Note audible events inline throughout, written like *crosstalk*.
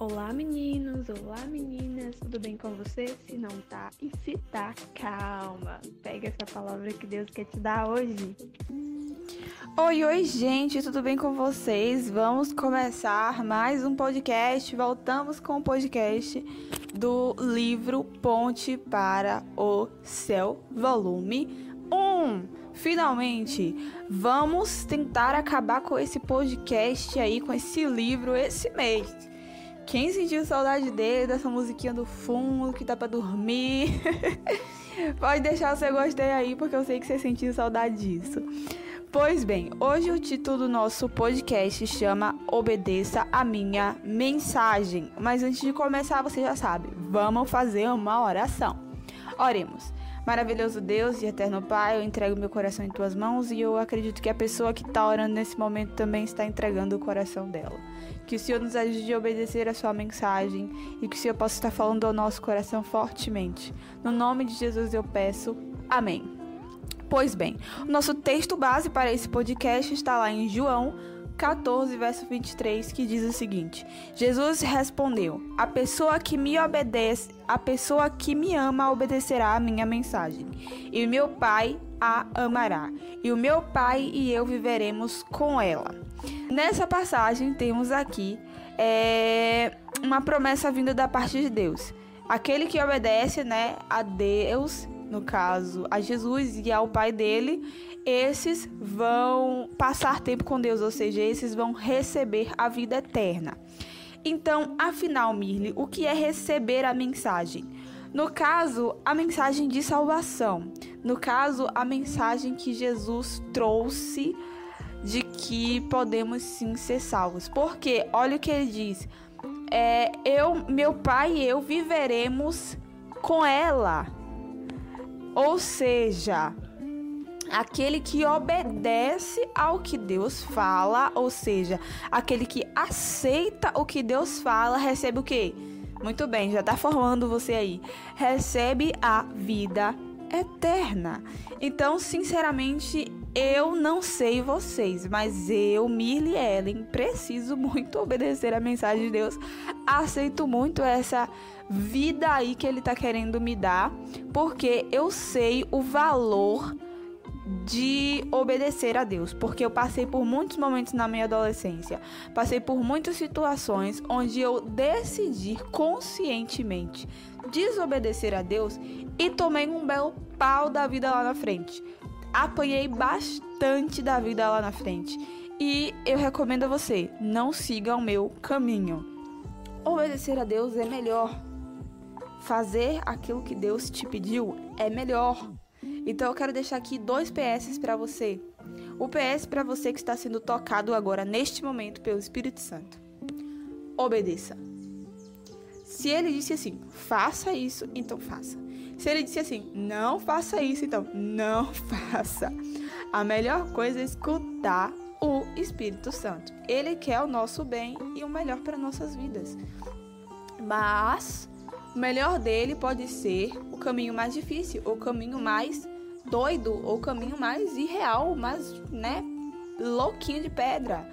Olá meninos, olá meninas, tudo bem com você? Se não tá e se tá, calma. Pega essa palavra que Deus quer te dar hoje. Oi, oi, gente, tudo bem com vocês? Vamos começar mais um podcast. Voltamos com o podcast do livro Ponte para o Céu, volume 1. Finalmente, vamos tentar acabar com esse podcast aí, com esse livro esse mês. Quem sentiu saudade dele, dessa musiquinha do fundo que tá pra dormir, *laughs* pode deixar o seu gostei aí, porque eu sei que você sentiu saudade disso. Pois bem, hoje o título do nosso podcast chama Obedeça a Minha Mensagem. Mas antes de começar, você já sabe, vamos fazer uma oração. Oremos. Maravilhoso Deus e eterno Pai, eu entrego meu coração em tuas mãos e eu acredito que a pessoa que está orando nesse momento também está entregando o coração dela. Que o Senhor nos ajude a obedecer a sua mensagem e que o Senhor possa estar falando ao nosso coração fortemente. No nome de Jesus eu peço. Amém. Pois bem, o nosso texto base para esse podcast está lá em João 14, verso 23, que diz o seguinte: Jesus respondeu: A pessoa que me obedece, a pessoa que me ama obedecerá a minha mensagem, e o meu Pai a amará, e o meu Pai e eu viveremos com ela. Nessa passagem temos aqui é, uma promessa vinda da parte de Deus. Aquele que obedece, né, a Deus, no caso a Jesus e ao Pai dele, esses vão passar tempo com Deus, ou seja, esses vão receber a vida eterna. Então, afinal, Mirle, o que é receber a mensagem? No caso, a mensagem de salvação. No caso, a mensagem que Jesus trouxe de que podemos sim ser salvos. Porque, olha o que ele diz: é, eu, meu pai e eu viveremos com ela. Ou seja, aquele que obedece ao que Deus fala, ou seja, aquele que aceita o que Deus fala, recebe o quê? Muito bem, já está formando você aí. Recebe a vida eterna. Então, sinceramente, eu não sei vocês, mas eu, Mirly Ellen, preciso muito *laughs* obedecer a mensagem de Deus. Aceito muito essa vida aí que ele está querendo me dar, porque eu sei o valor de obedecer a Deus, porque eu passei por muitos momentos na minha adolescência, passei por muitas situações onde eu decidi conscientemente desobedecer a Deus e tomei um belo pau da vida lá na frente. Apanhei bastante da vida lá na frente. E eu recomendo a você, não siga o meu caminho. Obedecer a Deus é melhor. Fazer aquilo que Deus te pediu é melhor. Então eu quero deixar aqui dois PS para você. O PS para você que está sendo tocado agora neste momento pelo Espírito Santo. Obedeça. Se ele disse assim, faça isso, então faça. Se ele disse assim, não faça isso, então não *laughs* faça. A melhor coisa é escutar o Espírito Santo. Ele quer o nosso bem e o melhor para nossas vidas. Mas o melhor dele pode ser o caminho mais difícil, o caminho mais doido, ou o caminho mais irreal, mais, né, louquinho de pedra.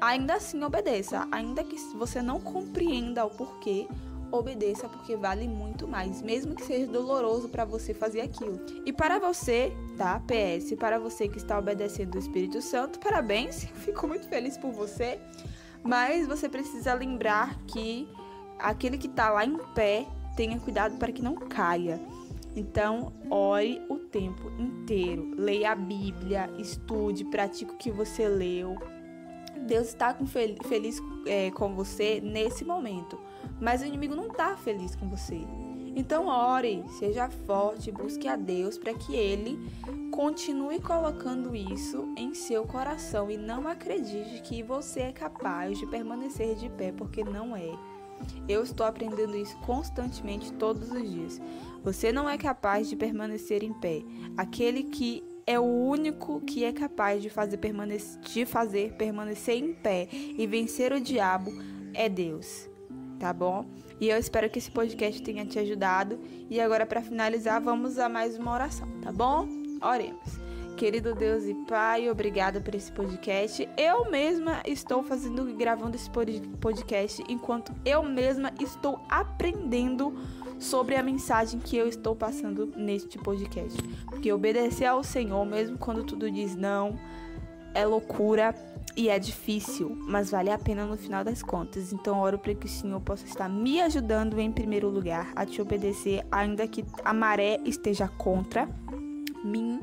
Ainda assim, obedeça. Ainda que você não compreenda o porquê, obedeça porque vale muito mais, mesmo que seja doloroso para você fazer aquilo. E para você, tá? PS, para você que está obedecendo o Espírito Santo, parabéns, *laughs* fico muito feliz por você. Mas você precisa lembrar que aquele que está lá em pé, tenha cuidado para que não caia. Então, ore o tempo inteiro. Leia a Bíblia, estude, pratique o que você leu. Deus está fel feliz é, com você nesse momento, mas o inimigo não está feliz com você. Então, ore, seja forte, busque a Deus para que Ele continue colocando isso em seu coração e não acredite que você é capaz de permanecer de pé, porque não é. Eu estou aprendendo isso constantemente todos os dias. Você não é capaz de permanecer em pé. Aquele que é o único que é capaz de fazer, permanecer, de fazer permanecer em pé e vencer o diabo é Deus. Tá bom? E eu espero que esse podcast tenha te ajudado. E agora, para finalizar, vamos a mais uma oração, tá bom? Oremos. Querido Deus e Pai, obrigada por esse podcast. Eu mesma estou fazendo gravando esse podcast enquanto eu mesma estou aprendendo sobre a mensagem que eu estou passando neste podcast. Porque obedecer ao Senhor, mesmo quando tudo diz não, é loucura e é difícil, mas vale a pena no final das contas. Então, oro para que o Senhor possa estar me ajudando em primeiro lugar a te obedecer, ainda que a maré esteja contra mim.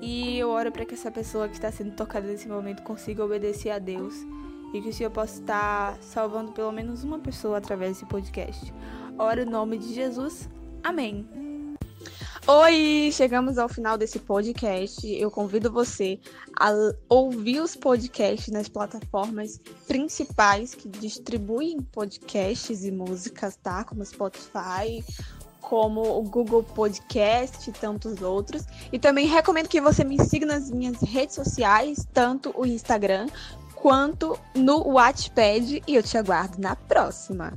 E eu oro para que essa pessoa que está sendo tocada nesse momento consiga obedecer a Deus e que o Senhor possa estar salvando pelo menos uma pessoa através desse podcast. Oro em nome de Jesus. Amém. Oi, chegamos ao final desse podcast. Eu convido você a ouvir os podcasts nas plataformas principais que distribuem podcasts e músicas, tá? Como Spotify, como o Google Podcast e tantos outros. E também recomendo que você me siga nas minhas redes sociais, tanto o Instagram quanto no Wattpad. E eu te aguardo na próxima.